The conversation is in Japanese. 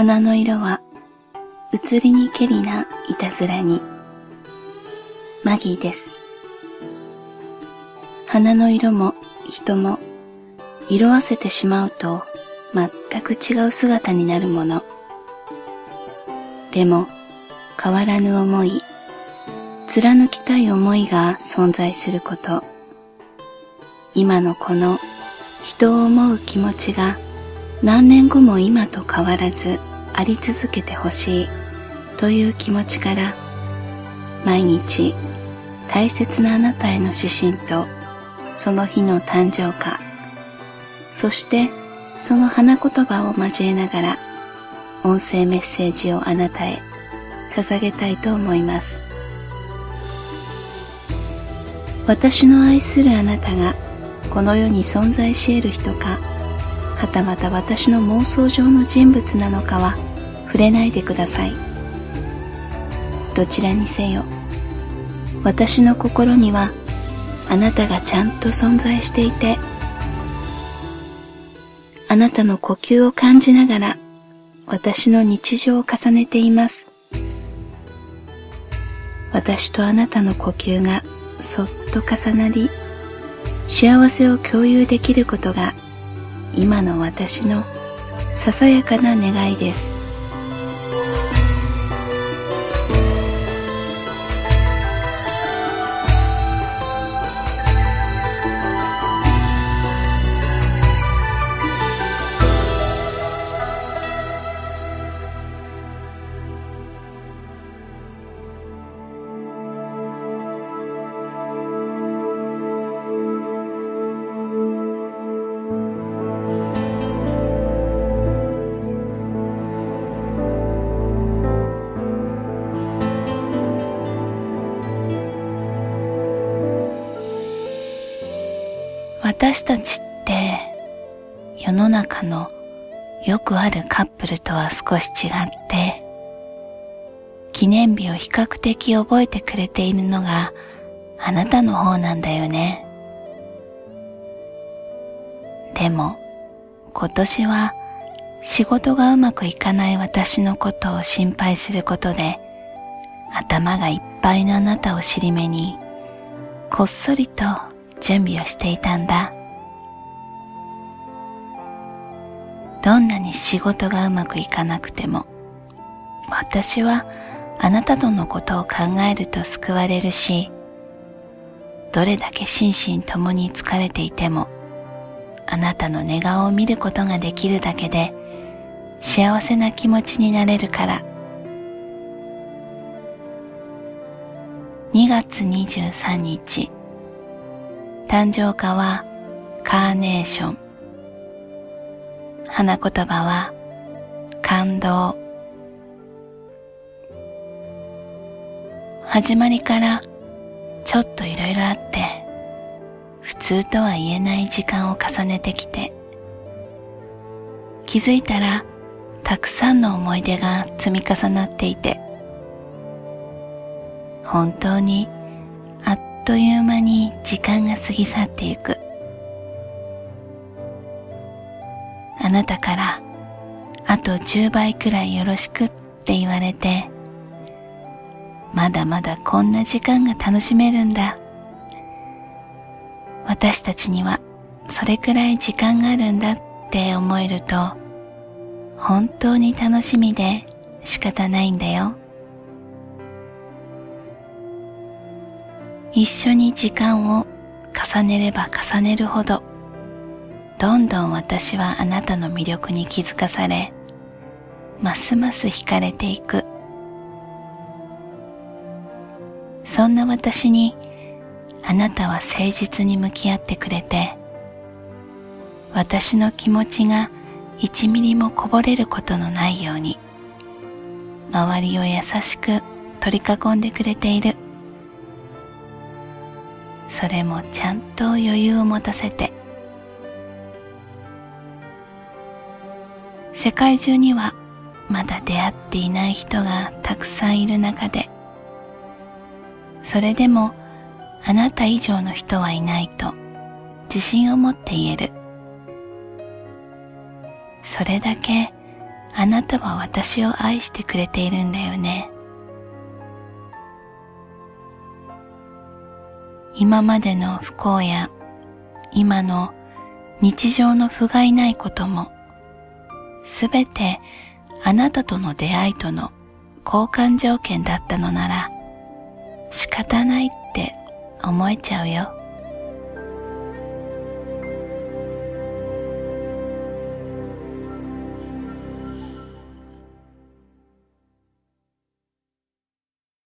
花の色は移りにけりないたずらに。マギーです。花の色も人も色あせてしまうと全く違う姿になるもの。でも変わらぬ思い貫きたい思いが存在すること。今のこの人を思う気持ちが何年後も今と変わらずあり続けてほしいという気持ちから毎日大切なあなたへの指針とその日の誕生花そしてその花言葉を交えながら音声メッセージをあなたへ捧げたいと思います。私の愛するあなたがこの世に存在し得る人かはたまた私の妄想上の人物なのかは触れないでください。どちらにせよ私の心にはあなたがちゃんと存在していてあなたの呼吸を感じながら私の日常を重ねています。私とあなたの呼吸がそっと重なり幸せを共有できることが今の私のささやかな願いです。私たちって世の中のよくあるカップルとは少し違って記念日を比較的覚えてくれているのがあなたの方なんだよね。でも今年は仕事がうまくいかない私のことを心配することで頭がいっぱいのあなたを尻目にこっそりと準備をしていたんだ。どんなに仕事がうまくいかなくても私はあなたとのことを考えると救われるしどれだけ心身ともに疲れていてもあなたの寝顔を見ることができるだけで幸せな気持ちになれるから。2月23日誕生花はカーネーション。花言葉は感動。始まりからちょっといろいろあって普通とは言えない時間を重ねてきて気づいたらたくさんの思い出が積み重なっていて本当にという間に時間が過ぎ去ってゆく。あなたからあと10倍くらいよろしくって言われてまだまだこんな時間が楽しめるんだ。私たちにはそれくらい時間があるんだって思えると本当に楽しみで仕方ないんだよ。一緒に時間を重ねれば重ねるほどどんどん私はあなたの魅力に気づかされますます惹かれていく。そんな私にあなたは誠実に向き合ってくれて私の気持ちが一ミリもこぼれることのないように周りを優しく取り囲んでくれている。それもちゃんと余裕を持たせて世界中にはまだ出会っていない人がたくさんいる中でそれでもあなた以上の人はいないと自信を持って言えるそれだけあなたは私を愛してくれているんだよね。今までの不幸や今の日常の不甲斐ないこともすべてあなたとの出会いとの交換条件だったのなら仕方ないって思えちゃうよ。